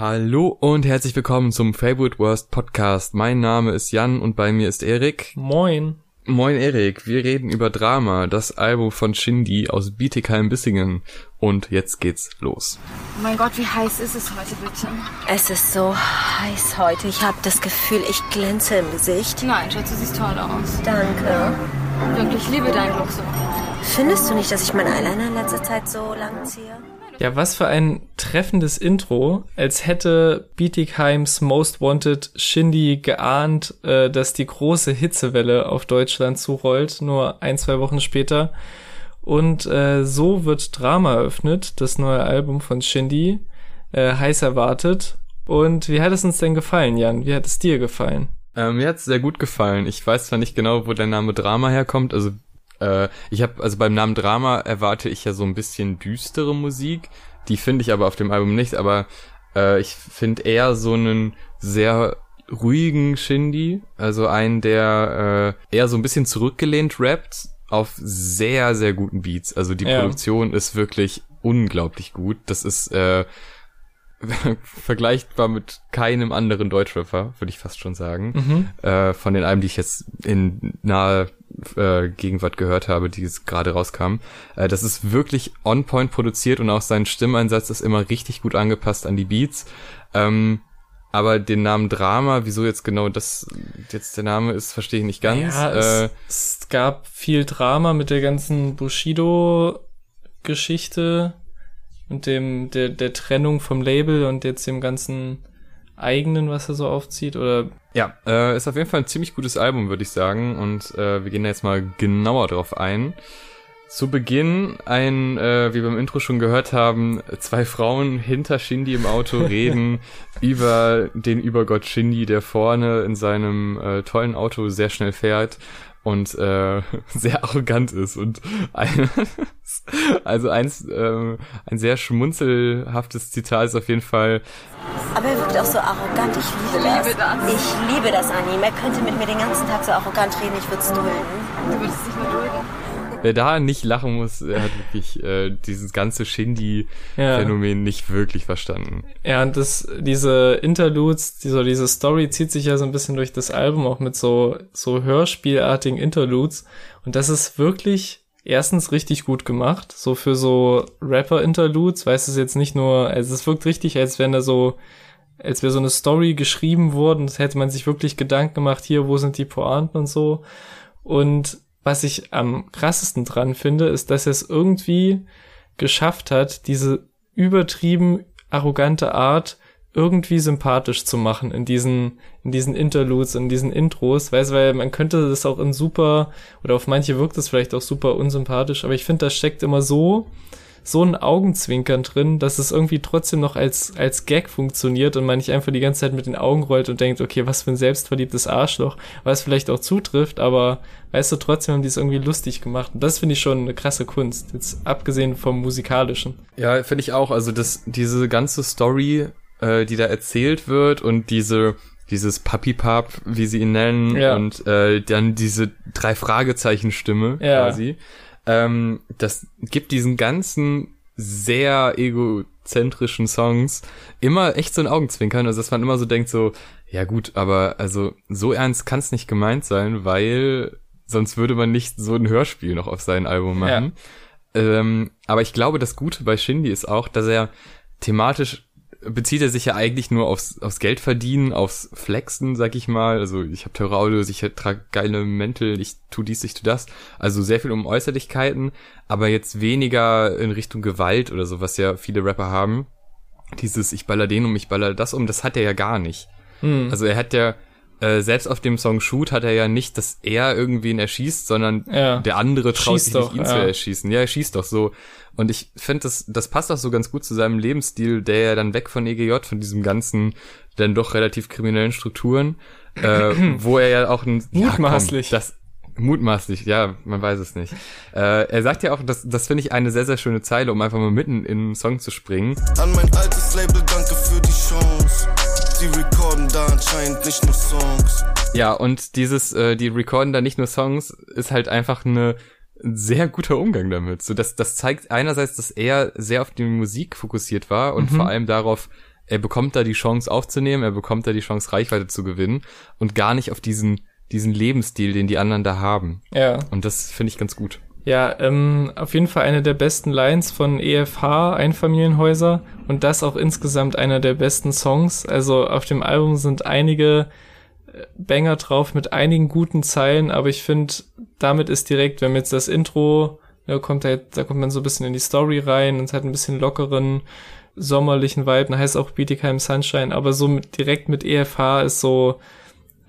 Hallo und herzlich willkommen zum Favorite Worst Podcast. Mein Name ist Jan und bei mir ist Erik. Moin. Moin Erik, wir reden über Drama, das Album von Shindy aus Bietigheim-Bissingen. Und jetzt geht's los. Oh mein Gott, wie heiß ist es heute bitte? Es ist so heiß heute. Ich habe das Gefühl, ich glänze im Gesicht. Nein, Schatz, du siehst toll aus. Danke. Wirklich, ich liebe deinen Look so. Findest du nicht, dass ich meinen Eyeliner in letzter Zeit so lang ziehe? Ja, was für ein treffendes Intro, als hätte Bietigheims Most Wanted Shindy geahnt, äh, dass die große Hitzewelle auf Deutschland zurollt, nur ein, zwei Wochen später. Und äh, so wird Drama eröffnet, das neue Album von Shindy, äh, heiß erwartet. Und wie hat es uns denn gefallen, Jan? Wie hat es dir gefallen? Ähm, mir hat's sehr gut gefallen. Ich weiß zwar nicht genau, wo der Name Drama herkommt, also äh, ich habe also beim Namen Drama erwarte ich ja so ein bisschen düstere Musik. Die finde ich aber auf dem Album nicht, aber äh, ich finde eher so einen sehr ruhigen Shindy, also einen, der äh, eher so ein bisschen zurückgelehnt rappt auf sehr, sehr guten Beats. Also die Ja. Produktion ist wirklich unglaublich gut. Das ist äh, vergleichbar mit keinem anderen Deutschrapper, würde ich fast schon sagen. Mhm. Äh, von den Alben, die ich jetzt in naher äh, Gegenwart gehört habe, die jetzt gerade rauskamen. Äh, das ist wirklich on point produziert und auch sein Stimmeinsatz ist immer richtig gut angepasst an die Beats. Ähm, aber den Namen Drama, wieso jetzt genau das jetzt der Name ist, verstehe ich nicht ganz. Ja, äh, es, es gab viel Drama mit der ganzen Bushido-Geschichte und dem der, der Trennung vom Label und jetzt dem ganzen eigenen, was er so aufzieht. Oder Ja, äh, ist auf jeden Fall ein ziemlich gutes Album, würde ich sagen. Und äh, wir gehen da jetzt mal genauer drauf ein. Zu Beginn ein, äh, wie wir im Intro schon gehört haben, zwei Frauen hinter Shindy im Auto reden über den Übergott Shindy, der vorne in seinem äh, tollen Auto sehr schnell fährt und äh, sehr arrogant ist und ein, also eins ähm, ein sehr schmunzelhaftes Zitat ist auf jeden Fall Aber er wirkt auch so arrogant. Ich liebe das. liebe das. Ich liebe das an ihm. Er könnte mit mir den ganzen Tag so arrogant reden. Ich würde es dulden. Du würdest es nicht mehr dulden. Wer da nicht lachen muss, er hat wirklich äh, dieses ganze Shindy-Phänomen nicht wirklich verstanden. Ja, und das, diese Interludes, diese, diese Story zieht sich ja so ein bisschen durch das Album, auch mit so, so hörspielartigen Interludes. Und das ist wirklich erstens richtig gut gemacht. So für so Rapper-Interludes, weißt du, es jetzt nicht nur, also es wirkt richtig, als wenn da so, als wäre so eine Story geschrieben worden, das hätte man sich wirklich Gedanken gemacht, hier, wo sind die Pointen und so. Und was ich am krassesten dran finde, ist, dass er es irgendwie geschafft hat, diese übertrieben arrogante Art irgendwie sympathisch zu machen in diesen, in diesen Interludes, in diesen Intros, weißt, weil man könnte das auch in super, oder auf manche wirkt es vielleicht auch super unsympathisch, aber ich finde, da steckt immer so, so ein Augenzwinkern drin, dass es irgendwie trotzdem noch als, als Gag funktioniert und man nicht einfach die ganze Zeit mit den Augen rollt und denkt, okay, was für ein selbstverliebtes Arschloch, was vielleicht auch zutrifft, aber weißt du, trotzdem haben die es irgendwie lustig gemacht. Und das finde ich schon eine krasse Kunst, jetzt abgesehen vom musikalischen. Ja, finde ich auch. Also das, diese ganze Story, äh, die da erzählt wird und diese dieses Papi-Pap, wie sie ihn nennen, Ja. und äh, dann diese drei Fragezeichen-Stimme Ja. quasi. Ähm, das gibt diesen ganzen sehr egozentrischen Songs immer echt so ein Augenzwinkern, also dass man immer so denkt so, ja gut, aber also so ernst kann es nicht gemeint sein, weil sonst würde man nicht so ein Hörspiel noch auf sein Album machen. Ähm, aber ich glaube, das Gute bei Shindy ist auch, dass er thematisch bezieht er sich ja eigentlich nur aufs, aufs Geld verdienen, aufs Flexen, sag ich mal. Also ich habe teure Autos, ich trage geile Mäntel, ich tu dies, ich tu das. Also sehr viel um Äußerlichkeiten, aber jetzt weniger in Richtung Gewalt oder so, was ja viele Rapper haben. Dieses ich baller den um, ich baller das um, das hat er ja gar nicht. Hm. Also er hat ja äh, selbst auf dem Song Shoot hat er ja nicht, dass er irgendwen erschießt, sondern Ja. der andere traut Schießt sich doch, nicht, ihn zu ja. erschießen. Ja, er schießt doch so. Und ich finde, das, das passt auch so ganz gut zu seinem Lebensstil, der ja dann weg von EGJ, von diesem ganzen, dann doch relativ kriminellen Strukturen, äh, wo er ja auch ein Mutmaßlich. Ja, komm, das, mutmaßlich, ja, man weiß es nicht. Äh, er sagt ja auch, das, das finde ich eine sehr, sehr schöne Zeile, um einfach mal mitten in einen Song zu springen. An mein altes Label, danke für die Chance. Die recorden da anscheinend nicht nur Songs. Ja, und dieses, äh, die recorden da nicht nur Songs, ist halt einfach eine ein sehr guter Umgang damit. So, das, das zeigt einerseits, dass er sehr auf die Musik fokussiert war und vor allem darauf, er bekommt da die Chance aufzunehmen, er bekommt da die Chance Reichweite zu gewinnen und gar nicht auf diesen diesen Lebensstil, den die anderen da haben. Ja. Und das finde ich ganz gut. Ja, ähm, auf jeden Fall eine der besten Lines von EFH, Einfamilienhäuser. Und das auch insgesamt einer der besten Songs. Also auf dem Album sind einige äh, Banger drauf mit einigen guten Zeilen, aber ich finde, damit ist direkt, wenn man jetzt das Intro, da kommt halt, da kommt man so ein bisschen in die Story rein und hat ein bisschen lockeren, sommerlichen Vibe, dann heißt auch Bietigheim Sunshine, aber so mit, direkt mit EFH ist so,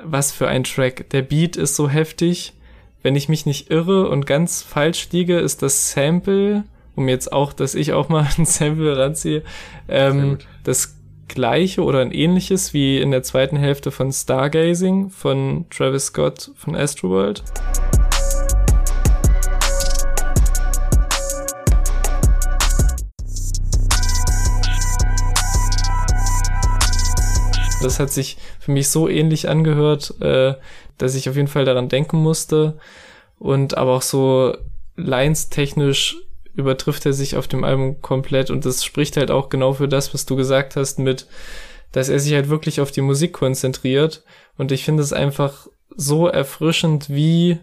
was für ein Track. Der Beat ist so heftig. Wenn ich mich nicht irre und ganz falsch liege, ist das Sample, um jetzt auch, dass ich auch mal ein Sample ranziehe, ähm, das gleiche oder ein ähnliches wie in der zweiten Hälfte von Stargazing von Travis Scott von Astroworld. Das hat sich für mich so ähnlich angehört, äh, dass ich auf jeden Fall daran denken musste. Und aber auch so Lines-technisch übertrifft er sich auf dem Album komplett und das spricht halt auch genau für das, was du gesagt hast mit, dass er sich halt wirklich auf die Musik konzentriert. Und ich finde es einfach so erfrischend, wie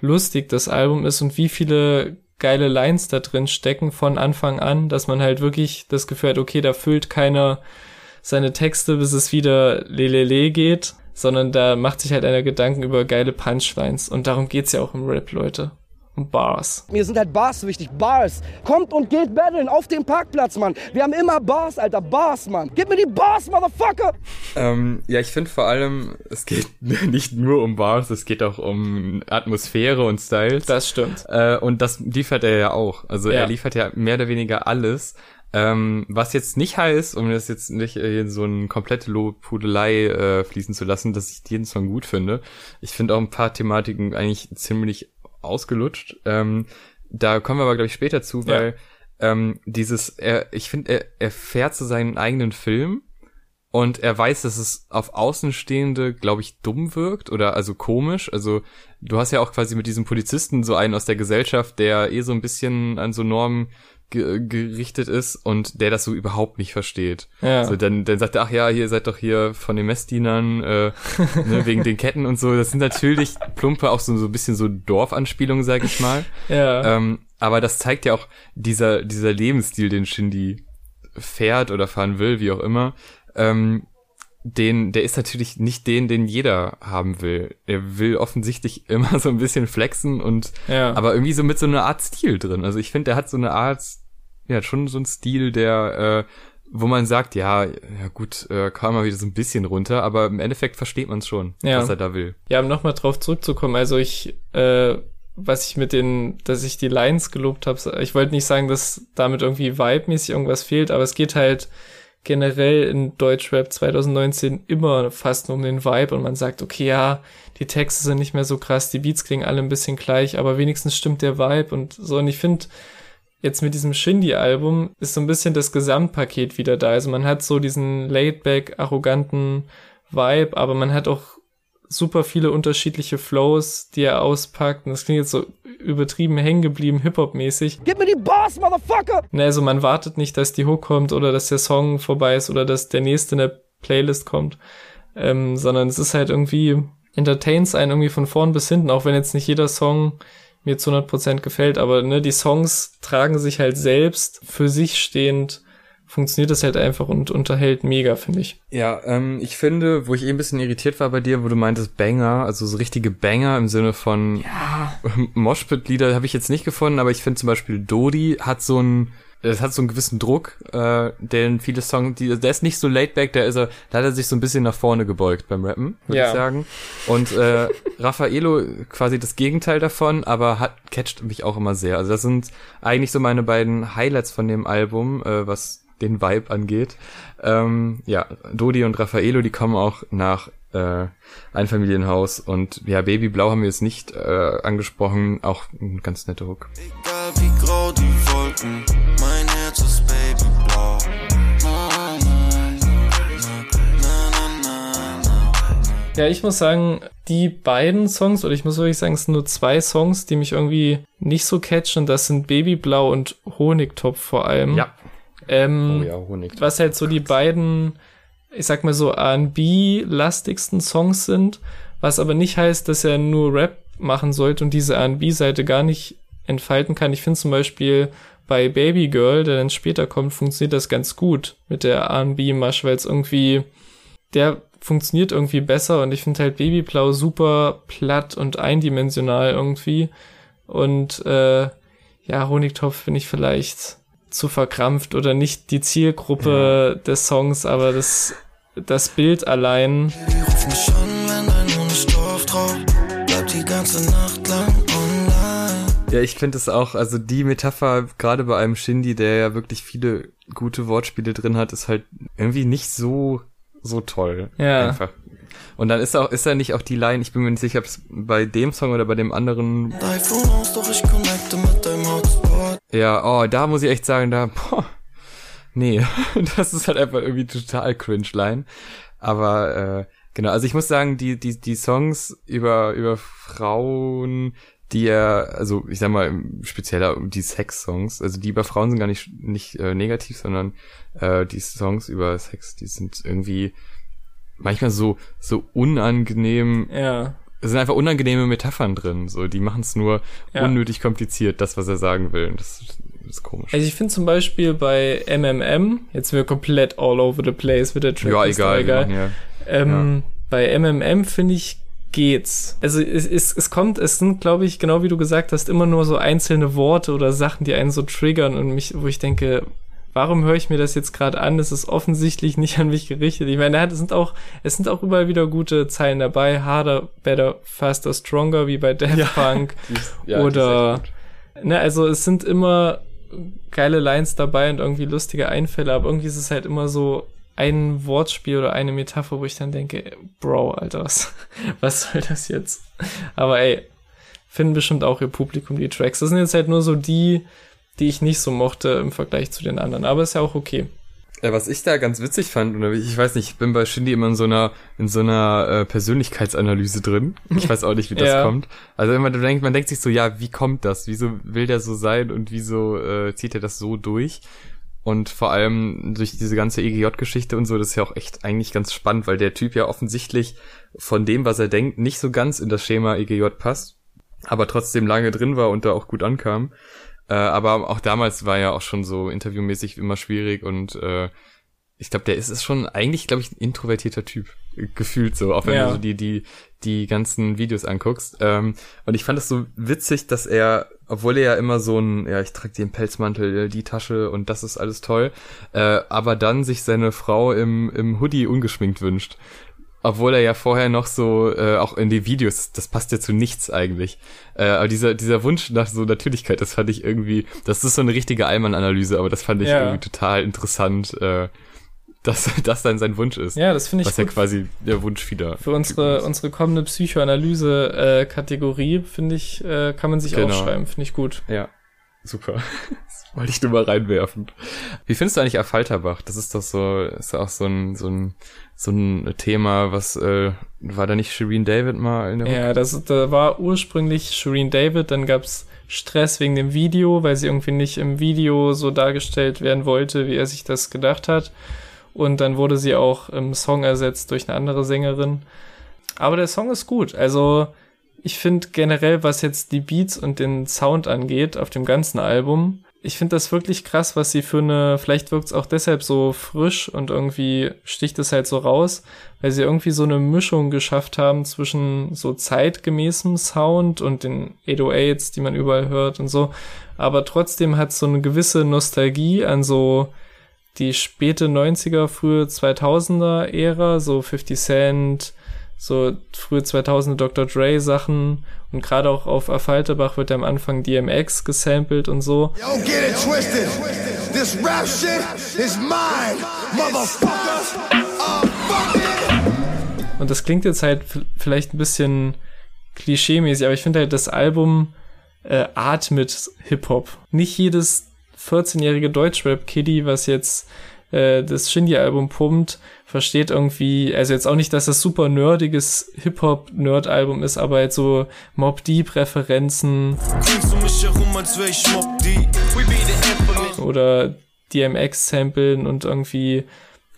lustig das Album ist und wie viele geile Lines da drin stecken von Anfang an, dass man halt wirklich das Gefühl hat, okay, da füllt keiner seine Texte, bis es wieder lelele geht, sondern da macht sich halt einer Gedanken über geile Punchlines. Und darum geht's ja auch im Rap, Leute. Um Bars. Mir sind halt Bars wichtig, Bars. Kommt und geht battlen auf dem Parkplatz, Mann. Wir haben immer Bars, Alter, Bars, Mann. Gib mir die Bars, Motherfucker! Ähm, ja, ich finde vor allem, es geht nicht nur um Bars, es geht auch um Atmosphäre und Styles. Das stimmt. Äh, und das liefert er ja auch. Also Ja. er liefert ja mehr oder weniger alles. Ähm, was jetzt nicht heißt, um das jetzt nicht in so eine komplette Lobhudelei äh, fließen zu lassen, dass ich jeden Song gut finde. Ich finde auch ein paar Thematiken eigentlich ziemlich ausgelutscht. Ähm, da kommen wir aber, glaube ich, später zu, weil ähm, dieses, er, ich finde, er, er fährt zu seinen eigenen Film und er weiß, dass es auf Außenstehende, glaube ich, dumm wirkt oder also komisch. Also du hast ja auch quasi mit diesem Polizisten so einen aus der Gesellschaft, der eh so ein bisschen an so Normen ge gerichtet ist und der das so überhaupt nicht versteht. Ja. So, dann, dann sagt er, ach ja, ihr seid doch hier von den Messdienern, äh, ne, wegen den Ketten und so. Das sind natürlich plumpe, auch so, so ein bisschen so Dorfanspielungen, sag ich mal. Ja. Ähm, aber das zeigt ja auch dieser, dieser Lebensstil, den Shindy fährt oder fahren will, wie auch immer. Ähm, den, der ist natürlich nicht den, den jeder haben will. Er will offensichtlich immer so ein bisschen flexen und, Ja. aber irgendwie so mit so einer Art Stil drin. Also ich finde, der hat so eine Art, ja, schon so ein Stil, der, äh, wo man sagt, ja, ja gut, äh, kam mal wieder so ein bisschen runter, aber im Endeffekt versteht man es schon, Ja. was er da will. Ja, um nochmal drauf zurückzukommen, also ich, äh, was ich mit den, dass ich die Lines gelobt habe, ich wollte nicht sagen, dass damit irgendwie vibe-mäßig irgendwas fehlt, aber es geht halt generell in Deutschrap 2019 immer fast nur um den Vibe und man sagt, okay, ja, die Texte sind nicht mehr so krass, die Beats klingen alle ein bisschen gleich, aber wenigstens stimmt der Vibe und so. Und ich finde, jetzt mit diesem Shindy-Album ist so ein bisschen das Gesamtpaket wieder da. Also man hat so diesen laid-back, arroganten Vibe, aber man hat auch super viele unterschiedliche Flows, die er auspackt. Und das klingt jetzt so übertrieben hängen geblieben, Hip-Hop-mäßig. Gib mir die Bars, Motherfucker! Ne, also man wartet nicht, dass die Hook kommt oder dass der Song vorbei ist oder dass der nächste in der Playlist kommt, ähm, sondern es ist halt irgendwie, entertains einen irgendwie von vorn bis hinten, auch wenn jetzt nicht jeder Song mir zu 100% gefällt, aber ne, die Songs tragen sich halt selbst für sich stehend, funktioniert das halt einfach und unterhält mega, finde ich. Ja, ähm, ich finde, wo ich eh ein bisschen irritiert war bei dir, wo du meintest Banger, also so richtige Banger im Sinne von ja. Moshpit-Lieder habe ich jetzt nicht gefunden, aber ich finde zum Beispiel Dodi hat so einen, es hat so einen gewissen Druck, äh, den viele Songs, die, der ist nicht so laid back, der ist er, da hat er sich so ein bisschen nach vorne gebeugt beim Rappen, würde Ja. ich sagen. Und äh, Raffaello quasi das Gegenteil davon, aber hat catcht mich auch immer sehr. Also das sind eigentlich so meine beiden Highlights von dem Album, äh, was den Vibe angeht. Ähm, ja, Dodi und Raffaello, die kommen auch nach äh, Einfamilienhaus und ja, Baby Blau haben wir jetzt nicht äh, angesprochen, auch ein ganz netter Hook. Egal wie grau die Wolken, mein Herz ist babyblau. Ja, ich muss sagen, die beiden Songs, oder ich muss wirklich sagen, es sind nur zwei Songs, die mich irgendwie nicht so catchen. Das sind Babyblau und Honigtopf vor allem. Ja. Ähm, Oh ja, Honig. was halt so die beiden, ich sag mal so R&B-lastigsten Songs sind, was aber nicht heißt, dass er nur Rap machen sollte und diese R&B-Seite gar nicht entfalten kann. Ich finde zum Beispiel bei Baby Girl, der dann später kommt, funktioniert das ganz gut mit der R&B-Masch, weil es irgendwie, der funktioniert irgendwie besser und ich finde halt Babyblau super platt und eindimensional irgendwie und äh, ja, Honigtopf finde ich vielleicht zu verkrampft oder nicht die Zielgruppe des Songs, aber das, das Bild allein. Die ruf mich an, wenn dein Honig drauf drauf. Bleib die ganze Nacht lang online. Ja, ich finde es auch, also die Metapher, gerade bei einem Shindy, der ja wirklich viele gute Wortspiele drin hat, ist halt irgendwie nicht so, so toll. Ja. Einfach. Und dann ist auch, ist da nicht auch die Line, ich bin mir nicht sicher, ob es bei dem Song oder bei dem anderen, ja, oh, da muss ich echt sagen, da, boah, nee, das ist halt einfach irgendwie total cringe Line. Aber, äh, genau, also ich muss sagen, die, die, die Songs über, über Frauen, die er, also ich sag mal, spezieller die Sex-Songs, also die über Frauen sind gar nicht, nicht äh, negativ, sondern äh, die Songs über Sex, die sind irgendwie manchmal so, so unangenehm, Ja. es sind einfach unangenehme Metaphern drin, so, die machen es nur Ja. unnötig kompliziert, das, was er sagen will. Und Das, das ist komisch. Also ich finde zum Beispiel bei MMM, jetzt sind wir komplett all over the place mit der Track. ja, egal. machen Ja. Ähm, Bei MMM finde ich geht's. Also es, es, es kommt, es sind, glaube ich, genau wie du gesagt hast, immer nur so einzelne Worte oder Sachen, die einen so triggern und mich, wo ich denke, warum höre ich mir das jetzt gerade an? Das ist offensichtlich nicht an mich gerichtet. Ich meine, es sind auch, es sind auch überall wieder gute Zeilen dabei. Harder, better, faster, stronger, wie bei Daft Punk. Die ist- ja, oder, ne, also es sind immer geile Lines dabei und irgendwie lustige Einfälle, aber irgendwie ist es halt immer so ein Wortspiel oder eine Metapher, wo ich dann denke, Bro, Alter, was, was soll das jetzt? Aber ey, finden bestimmt auch ihr Publikum die Tracks. Das sind jetzt halt nur so die, die ich nicht so mochte im Vergleich zu den anderen. Aber ist ja auch okay. Ja, was ich da ganz witzig fand, oder ich weiß nicht, ich bin bei Shindy immer in so einer, in so einer äh, Persönlichkeitsanalyse drin. Ich weiß auch nicht, wie das Ja. kommt. Also immer, du denkst, man denkt sich so, ja, wie kommt das? Wieso will der so sein und wieso äh, zieht er das so durch? Und vor allem durch diese ganze EGJ-Geschichte und so, das ist ja auch echt eigentlich ganz spannend, weil der Typ ja offensichtlich von dem, was er denkt, nicht so ganz in das Schema EGJ passt, aber trotzdem lange drin war und da auch gut ankam. Äh, aber auch damals war ja auch schon so interviewmäßig immer schwierig und äh, ich glaube, der ist, ist schon eigentlich, glaube ich, ein introvertierter Typ. Gefühlt so, auch wenn Ja. du so die, die, die ganzen Videos anguckst. Ähm, und ich fand es so witzig, dass er, obwohl er ja immer so ein, ja, ich trage den Pelzmantel, die Tasche und das ist alles toll, äh, aber dann sich seine Frau im, im Hoodie ungeschminkt wünscht. Obwohl er ja vorher noch so, äh, auch in die Videos, das passt ja zu nichts eigentlich. Äh, aber dieser, dieser Wunsch nach so Natürlichkeit, das fand ich irgendwie, das ist so eine richtige Allmann-Analyse, aber das fand ich Ja. irgendwie total interessant, äh, dass das dann sein Wunsch ist. Ja, das finde ich was ja quasi der Wunsch wieder. Für unsere, unsere kommende Psychoanalyse-Kategorie, finde ich, äh, kann man sich Genau. aufschreiben. Finde ich gut. Ja, super. Das wollte ich nur mal reinwerfen. Wie findest du eigentlich Affalterbach? Das ist doch so, ist auch so ein, so ein, so ein Thema, was, äh, war da nicht Shireen David mal in der Ja, das da war ursprünglich Shireen David, dann gab's Stress wegen dem Video, weil sie irgendwie nicht im Video so dargestellt werden wollte, wie er sich das gedacht hat. Und dann wurde sie auch im Song ersetzt durch eine andere Sängerin. Aber der Song ist gut. Also ich finde generell, was jetzt die Beats und den Sound angeht auf dem ganzen Album, ich finde das wirklich krass, was sie für eine, vielleicht wirkt es auch deshalb so frisch und irgendwie sticht es halt so raus, weil sie irgendwie so eine Mischung geschafft haben zwischen so zeitgemäßem Sound und den 808s, die man überall hört und so. Aber trotzdem hat so eine gewisse Nostalgie an so die späte 90er, frühe 2000er Ära, so 50 Cent, so frühe 2000er Dr. Dre Sachen und gerade auch auf Affalterbach wird ja am Anfang DMX gesampelt und so. Don't get it twisted. This rap shit is mine, motherfuckers. Fuck it. Und das klingt jetzt halt vielleicht ein bisschen klischeemäßig, aber ich finde halt, das Album äh, atmet Hip-Hop. Nicht jedes 14-jährige Deutschrap-Kiddie, was jetzt äh, das Shindy-Album pumpt, versteht irgendwie, also jetzt auch nicht, dass das super nerdiges Hip-Hop-Nerd-Album ist, aber halt so Mob Deep-Referenzen oder DMX samplen und irgendwie,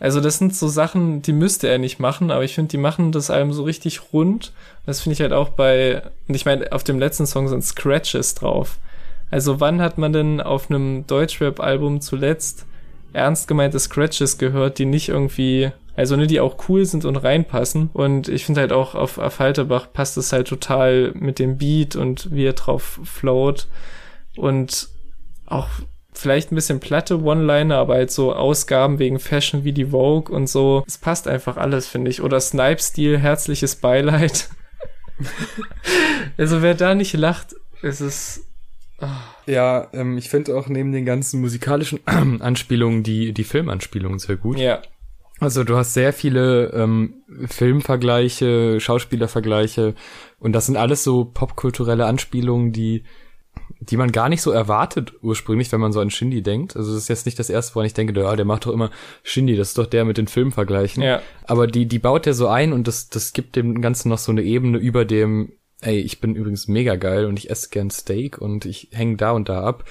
also das sind so Sachen, die müsste er nicht machen, aber ich finde, die machen das Album so richtig rund. Das finde ich halt auch bei, und ich meine, auf dem letzten Song sind Scratches drauf. Also wann hat man denn auf einem Deutschrap-Album zuletzt ernst gemeinte Scratches gehört, die nicht irgendwie, also ne, die auch cool sind und reinpassen. Und ich finde halt auch auf, auf Halterbach passt es halt total mit dem Beat und wie er drauf float. Und auch vielleicht ein bisschen platte One-Liner, aber halt so Ausgaben wegen Fashion wie die Vogue und so. Es passt einfach alles, finde ich. Oder Snipe-Stil, herzliches Beileid. also wer da nicht lacht, ist es Ja, ähm, ich finde auch neben den ganzen musikalischen Anspielungen die, die Filmanspielungen sehr gut. Ja. Also du hast sehr viele ähm, Filmvergleiche, Schauspielervergleiche und das sind alles so popkulturelle Anspielungen, die die man gar nicht so erwartet ursprünglich, wenn man so an Shindy denkt. Also das ist jetzt nicht das erste, woran ich denke, ja, der macht doch immer Shindy, das ist doch der mit den Filmvergleichen. Ja. Aber die, die baut er so ein und das, das gibt dem Ganzen noch so eine Ebene über dem, ey, ich bin übrigens mega geil und ich esse gern Steak und ich hänge da und da ab.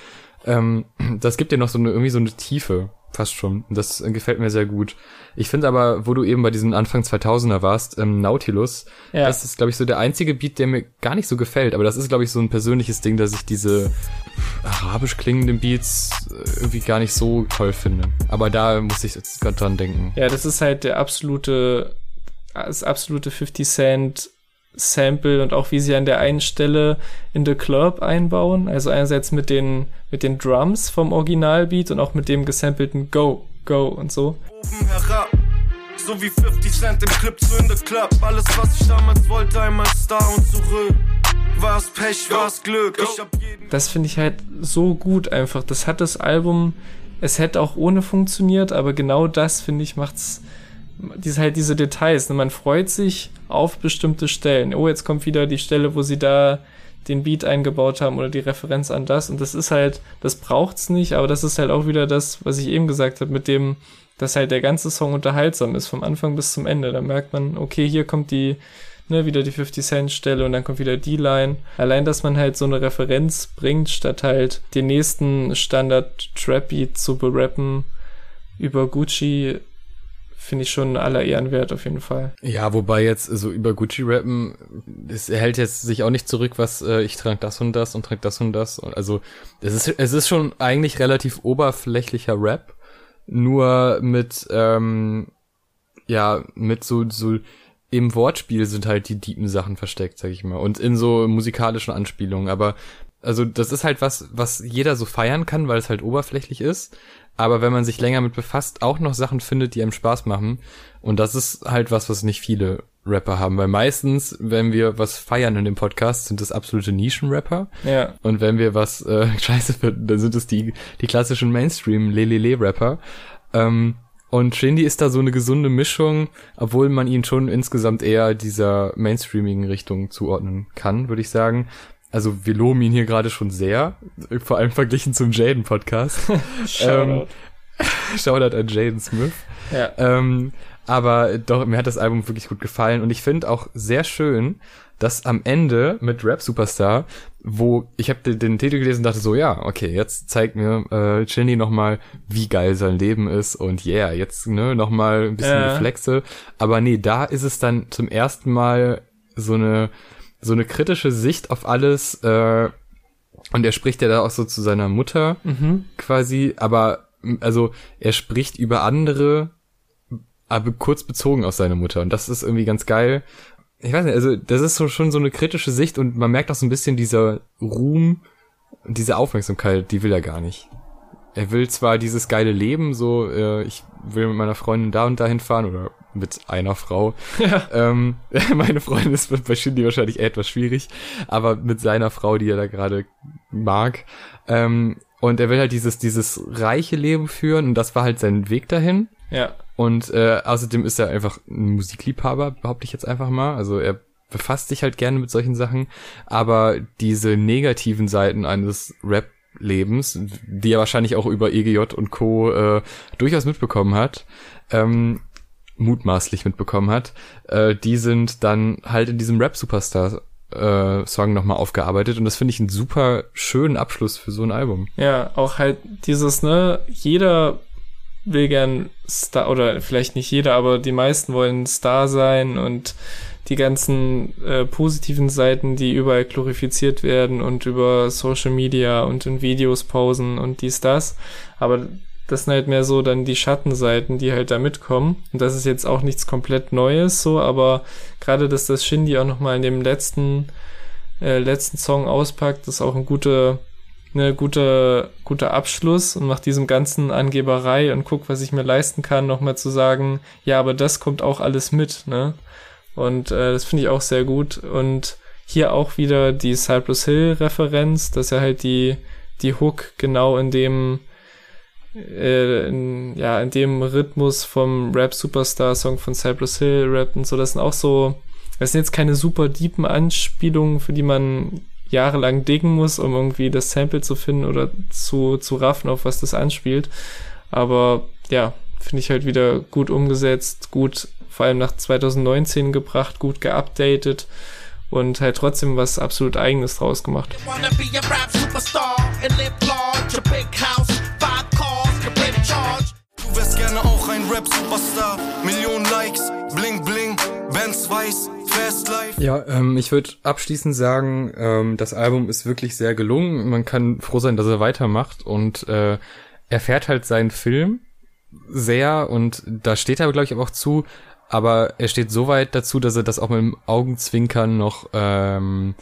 Ähm, das gibt dir noch so eine, irgendwie so eine Tiefe, fast schon. Und Das gefällt mir sehr gut. Ich finde aber, wo du eben bei diesen Anfang 2000er warst, ähm, Nautilus, Ja. das ist, glaube ich, so der einzige Beat, der mir gar nicht so gefällt. Aber das ist, glaube ich, so ein persönliches Ding, dass ich diese arabisch klingenden Beats äh, irgendwie gar nicht so toll finde. Aber da muss ich jetzt gerade dran denken. Ja, das ist halt der absolute, das absolute 50 Cent Sample und auch wie sie an der einen Stelle in The Club einbauen. Also einerseits mit den, mit den Drums vom Originalbeat und auch mit dem gesampelten Go, Go und so. oben herab. So wie 50 Cent im Clip zu in the Club. Alles, was ich damals wollte, einmal Star und zurück. War's Pech, war's Glück. Ich hab jeden Das finde ich halt so gut einfach. Das hat das Album, es hätte auch ohne funktioniert, aber genau das, finde ich, macht's, diese halt diese Details. Ne? Man freut sich auf bestimmte Stellen. Oh, jetzt kommt wieder die Stelle, wo sie da den Beat eingebaut haben oder die Referenz an das. Und das ist halt, das braucht's nicht, aber das ist halt auch wieder das, was ich eben gesagt habe, mit dem, dass halt der ganze Song unterhaltsam ist, vom Anfang bis zum Ende. Da merkt man, okay, hier kommt die, ne, wieder die 50 Cent Stelle und dann kommt wieder die Line. Allein, dass man halt so eine Referenz bringt, statt halt den nächsten Standard Trap Beat zu berappen über Gucci, finde ich schon aller Ehren wert auf jeden Fall. Ja, wobei jetzt so über Gucci rappen, es hält jetzt sich auch nicht zurück, was äh, ich trank das und das und trank das und das. Also es ist es ist schon eigentlich relativ oberflächlicher Rap, nur mit ähm, ja mit so so im Wortspiel sind halt die tiefen Sachen versteckt, sag ich mal, und in so musikalischen Anspielungen. Aber also das ist halt was, was jeder so feiern kann, weil es halt oberflächlich ist. Aber wenn man sich länger mit befasst, auch noch Sachen findet, die einem Spaß machen. Und das ist halt was, was nicht viele Rapper haben. Weil meistens, wenn wir was feiern in dem Podcast, sind das absolute Nischenrapper. Ja. Und wenn wir was äh, scheiße finden, dann sind es die, die klassischen Mainstream-Lelele-Rapper. Ähm, und Shindy ist da so eine gesunde Mischung, obwohl man ihn schon insgesamt eher dieser mainstreamigen Richtung zuordnen kann, würde ich sagen. Also wir loben ihn hier gerade schon sehr, vor allem verglichen zum Jaden-Podcast. ähm, Shoutout an Jaden Smith. Ja. Ähm, aber doch, mir hat das Album wirklich gut gefallen und ich finde auch sehr schön, dass am Ende mit Rap Superstar, wo ich habe den, den Titel gelesen und dachte so, ja, okay, jetzt zeigt mir äh, Jenny noch mal, wie geil sein Leben ist und yeah, jetzt ne noch mal ein bisschen Ja. Reflexe. Aber nee, da ist es dann zum ersten Mal so eine so eine kritische Sicht auf alles äh, und er spricht ja da auch so zu seiner Mutter Mhm. quasi, aber also er spricht über andere, aber kurz bezogen auf seine Mutter und das ist irgendwie ganz geil. Ich weiß nicht, also das ist so schon so eine kritische Sicht und man merkt auch so ein bisschen dieser Ruhm und diese Aufmerksamkeit, die will er gar nicht. Er will zwar dieses geile Leben, so äh, ich will mit meiner Freundin da und dahin fahren oder mit einer Frau. Ähm, meine Freundin ist bei Shindy wahrscheinlich etwas schwierig, aber mit seiner Frau, die er da gerade mag. Ähm, und er will halt dieses, dieses reiche Leben führen und das war halt sein Weg dahin. Ja. Und äh, außerdem ist er einfach ein Musikliebhaber, behaupte ich jetzt einfach mal. Also er befasst sich halt gerne mit solchen Sachen, aber diese negativen Seiten eines Rap-Lebens, die er wahrscheinlich auch über EGJ und Co. Äh, durchaus mitbekommen hat, ähm, mutmaßlich mitbekommen hat, äh, die sind dann halt in diesem Rap-Superstar äh, Song nochmal aufgearbeitet und das finde ich einen super schönen Abschluss für so ein Album. Ja, auch halt dieses, ne, jeder will gern Star, oder vielleicht nicht jeder, aber die meisten wollen Star sein und die ganzen äh, positiven Seiten, die überall glorifiziert werden und über Social Media und in Videos pausen und dies, das. Aber das sind halt mehr so dann die Schattenseiten, die halt da mitkommen. Und das ist jetzt auch nichts komplett Neues so, aber gerade, dass das Shindy auch nochmal in dem letzten, äh, letzten Song auspackt, ist auch ein guter, ne, guter, guter Abschluss und nach diesem ganzen Angeberei und guck, was ich mir leisten kann, nochmal zu sagen, ja, aber das kommt auch alles mit, ne? Und äh, das finde ich auch sehr gut. Und hier auch wieder die Cypress Hill Referenz, dass er halt die, die Hook genau in dem, äh, in, ja, in dem Rhythmus vom Rap Superstar Song von Cypress Hill rappt und so. Das sind auch so, das sind jetzt keine super deepen Anspielungen, für die man jahrelang diggen muss, um irgendwie das Sample zu finden oder zu, zu raffen, auf was das anspielt. Aber ja, finde ich halt wieder gut umgesetzt, gut vor allem nach 2019 gebracht, gut geupdatet und halt trotzdem was absolut eigenes draus gemacht. Du wärst gerne auch ein Rap-Superstar. Millionen Likes, bling bling, Benz weiß, Fast Life. Ja, ähm, ich würde abschließend sagen, ähm, das Album ist wirklich sehr gelungen. Man kann froh sein, dass er weitermacht und äh, er fährt halt seinen Film sehr und da steht er, glaube ich, aber auch zu, aber er steht so weit dazu, dass er das auch mit dem Augenzwinkern noch ähm,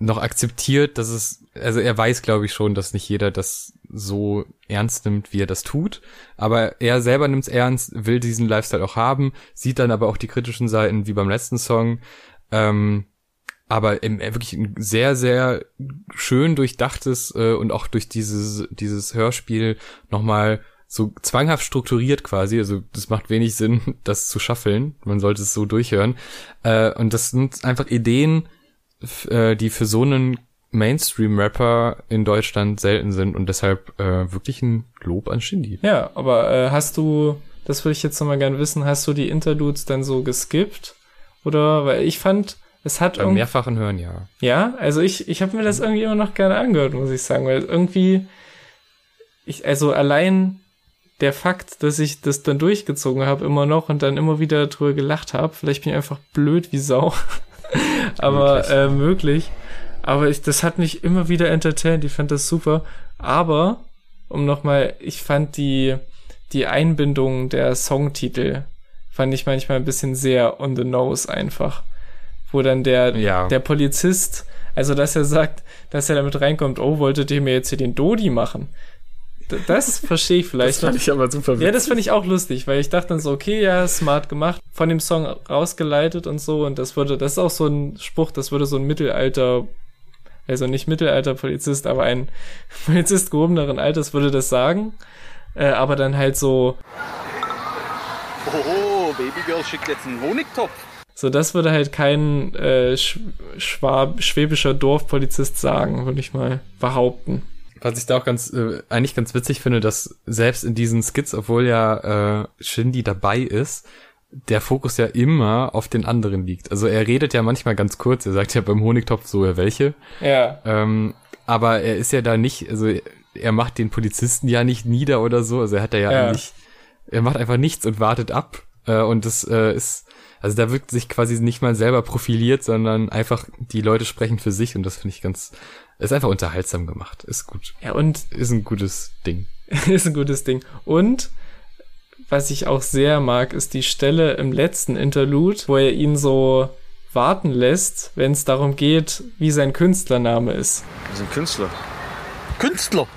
noch akzeptiert, dass es, also er weiß, glaube ich, schon, dass nicht jeder das so ernst nimmt, wie er das tut. Aber er selber nimmt es ernst, will diesen Lifestyle auch haben, sieht dann aber auch die kritischen Seiten, wie beim letzten Song. Ähm, aber im, äh, wirklich ein sehr, sehr schön durchdachtes äh, und auch durch dieses, dieses Hörspiel nochmal so zwanghaft strukturiert quasi. Also das macht wenig Sinn, das zu schaffeln. Man sollte es so durchhören. Äh, und das sind einfach Ideen, äh, die für so einen Mainstream-Rapper in Deutschland selten sind und deshalb äh, wirklich ein Lob an Shindy. Ja, aber äh, hast du, das würde ich jetzt nochmal gerne wissen, hast du die Interludes dann so geskippt? Oder, weil ich fand, es hat Beim mehrfachen Hören, ja. Ja, also ich, ich habe mir das irgendwie immer noch gerne angehört, muss ich sagen, weil irgendwie, ich, also allein der Fakt, dass ich das dann durchgezogen habe immer noch und dann immer wieder drüber gelacht habe, vielleicht bin ich einfach blöd wie Sau, aber Möglich. äh, möglich. Aber ich, das hat mich immer wieder entertained, ich fand das super. Aber, um nochmal, ich fand die, die Einbindung der Songtitel, fand ich manchmal ein bisschen sehr on the nose einfach. Wo dann der, Ja. der Polizist, also dass er sagt, dass er damit reinkommt, oh, wolltet ihr mir jetzt hier den Dodi machen? Das verstehe ich vielleicht. noch. ich aber super Ja, das fand ich auch lustig, weil ich dachte dann so, okay, ja, smart gemacht, von dem Song rausgeleitet und so und das würde, das ist auch so ein Spruch, das würde so ein Mittelalter, also nicht Mittelalter-Polizist, aber ein Polizist gehobeneren Alters würde das sagen, äh, aber dann halt so, Oh, Babygirl schickt jetzt einen Honigtopf. so das würde halt kein äh, Sch Schwab schwäbischer Dorfpolizist sagen, würde ich mal behaupten. Was ich da auch ganz, äh, eigentlich ganz witzig finde, dass selbst in diesen Skits, obwohl ja äh, Shindy dabei ist, der Fokus ja immer auf den anderen liegt. Also er redet ja manchmal ganz kurz, er sagt ja beim Honigtopf so, ja, welche. Ja, Ähm, aber er ist ja da nicht, also er macht den Polizisten ja nicht nieder oder so. Also er hat da ja, Ja. eigentlich, er macht einfach nichts und wartet ab. Äh, und das äh, ist, also da wirkt sich quasi nicht mal selber profiliert, sondern einfach die Leute sprechen für sich und das finde ich ganz, ist einfach unterhaltsam gemacht. Ist gut. ja und Ist ein gutes Ding. ist ein gutes Ding. Und was ich auch sehr mag, ist die Stelle im letzten Interlude, wo er ihn so warten lässt, wenn es darum geht, wie sein Künstlername ist. Wir sind Künstler. Künstler?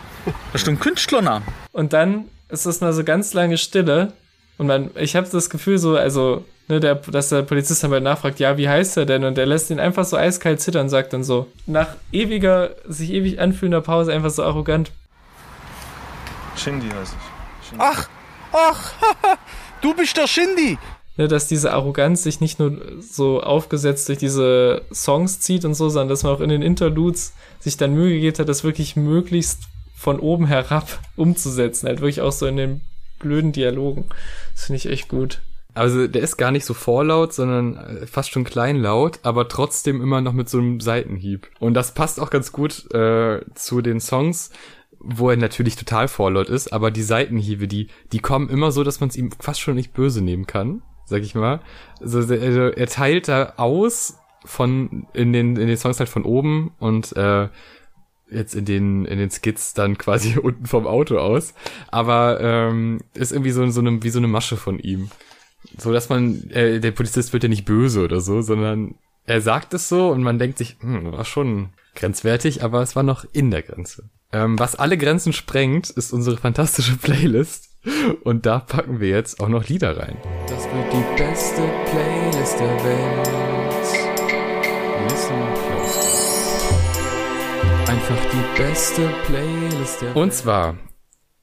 Das ist ein Künstlernamen. Und dann ist es nur so ganz lange Stille und man, ich habe das Gefühl so, also, ne, der, dass der Polizist dann mal nachfragt, ja, wie heißt er denn? Und der lässt ihn einfach so eiskalt zittern, sagt dann so, nach ewiger, sich ewig anfühlender Pause einfach so arrogant, Shindy heiße ich. Ach, ach, du bist der Shindy. ne, dass diese Arroganz sich nicht nur so aufgesetzt durch diese Songs zieht und so, sondern dass man auch in den Interludes sich dann Mühe gegeben hat, das wirklich möglichst von oben herab umzusetzen. Halt wirklich auch so in den blöden Dialogen. Das finde ich echt gut. Also der ist gar nicht so vorlaut, sondern äh, fast schon kleinlaut, aber trotzdem immer noch mit so einem Seitenhieb. Und das passt auch ganz gut äh, zu den Songs, wo er natürlich total vorlaut ist, aber die Seitenhiebe, die, die kommen immer so, dass man es ihm fast schon nicht böse nehmen kann, sag ich mal. Also, also er teilt da aus von in den in den Songs halt von oben und äh, jetzt in den in den Skits dann quasi unten vom Auto aus, aber ähm, ist irgendwie so so eine wie so eine Masche von ihm, so dass man äh, der Polizist wird ja nicht böse oder so, sondern er sagt es so und man denkt sich, hm, war schon grenzwertig, aber es war noch in der Grenze. Ähm, was alle Grenzen sprengt, ist unsere fantastische Playlist. Und da packen wir jetzt auch noch Lieder rein. Das wird die beste Playlist der Welt. Listen. Einfach die beste Playlist der. Und zwar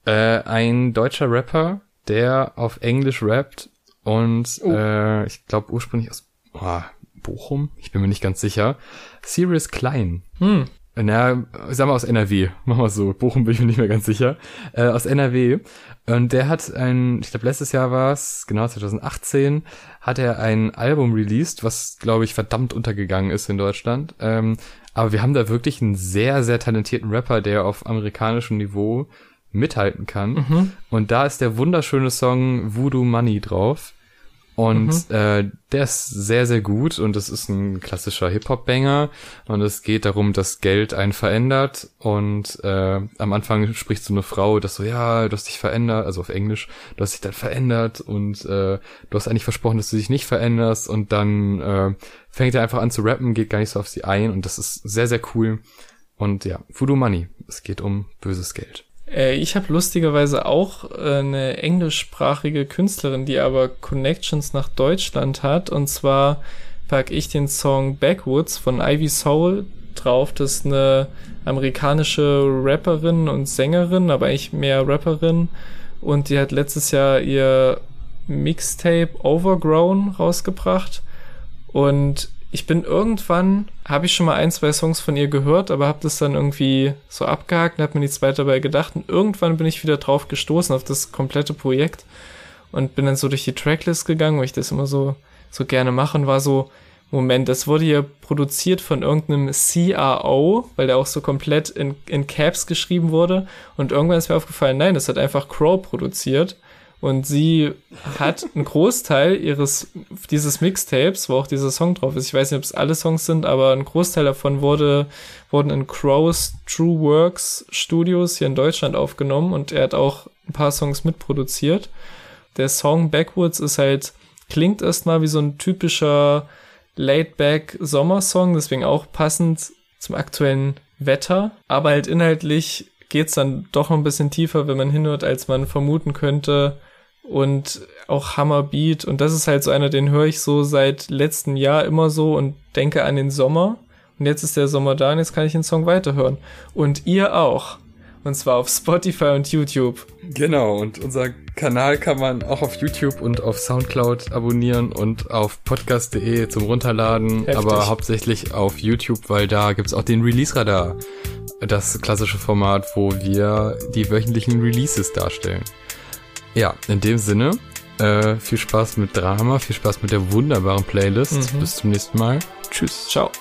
äh, ein deutscher Rapper, der auf Englisch rappt und Oh. äh, ich glaube ursprünglich aus oh, Bochum, ich bin mir nicht ganz sicher. Sirius Klein. Hm. Na, sagen wir aus NRW. Machen wir so. Bochum bin ich mir nicht mehr ganz sicher. Äh, aus NRW. Und der hat ein, ich glaube letztes Jahr war es, genau 2018, hat er ein Album released, was, glaube ich, verdammt untergegangen ist in Deutschland. Ähm, aber wir haben da wirklich einen sehr, sehr talentierten Rapper, der auf amerikanischem Niveau mithalten kann. Mhm. Und da ist der wunderschöne Song Voodoo Money drauf. Und Mhm. äh, der ist sehr, sehr gut und es ist ein klassischer Hip-Hop-Banger. Und es geht darum, dass Geld einen verändert. Und äh, am Anfang spricht so eine Frau, dass so, ja, du hast dich verändert, also auf Englisch, du hast dich dann verändert und äh, du hast eigentlich versprochen, dass du dich nicht veränderst. Und dann äh, fängt er einfach an zu rappen, geht gar nicht so auf sie ein. Und das ist sehr, sehr cool. Und ja, Voodoo Money, es geht um böses Geld. Äh, ich habe lustigerweise auch äh, eine englischsprachige Künstlerin, die aber Connections nach Deutschland hat. Und zwar pack ich den Song Backwoods von Ivy Soul drauf. Das ist eine amerikanische Rapperin und Sängerin, aber eigentlich mehr Rapperin. Und die hat letztes Jahr ihr Mixtape Overgrown rausgebracht. Und ich bin irgendwann, habe ich schon mal ein, zwei Songs von ihr gehört, aber habe das dann irgendwie so abgehakt und habe mir nichts weiter dabei gedacht. Und irgendwann bin ich wieder drauf gestoßen auf das komplette Projekt und bin dann so durch die Tracklist gegangen, weil ich das immer so, so gerne mache und war so, Moment, das wurde hier produziert von irgendeinem CRO, weil der auch so komplett in, in Caps geschrieben wurde. Und irgendwann ist mir aufgefallen, nein, das hat einfach Crow produziert. Und sie hat einen Großteil ihres, dieses Mixtapes, wo auch dieser Song drauf ist. Ich weiß nicht, ob es alle Songs sind, aber ein Großteil davon wurde, wurden in Crows True Works Studios hier in Deutschland aufgenommen und er hat auch ein paar Songs mitproduziert. Der Song Backwoods ist halt, klingt erstmal wie so ein typischer Laid-Back Sommersong, deswegen auch passend zum aktuellen Wetter, aber halt inhaltlich geht's dann doch noch ein bisschen tiefer, wenn man hinhört, als man vermuten könnte und auch Hammerbeat und das ist halt so einer, den höre ich so seit letztem Jahr immer so und denke an den Sommer und jetzt ist der Sommer da und jetzt kann ich den Song weiterhören und ihr auch und zwar auf Spotify und YouTube. Genau, und unser Kanal kann man auch auf YouTube und auf Soundcloud abonnieren und auf podcast.de zum Runterladen, Heftig. aber hauptsächlich auf YouTube, weil da gibt's auch den Release-Radar. Das klassische Format, wo wir die wöchentlichen Releases darstellen. Ja, in dem Sinne, äh, viel Spaß mit Drama, viel Spaß mit der wunderbaren Playlist. Mhm. Bis zum nächsten Mal. Tschüss. Ciao.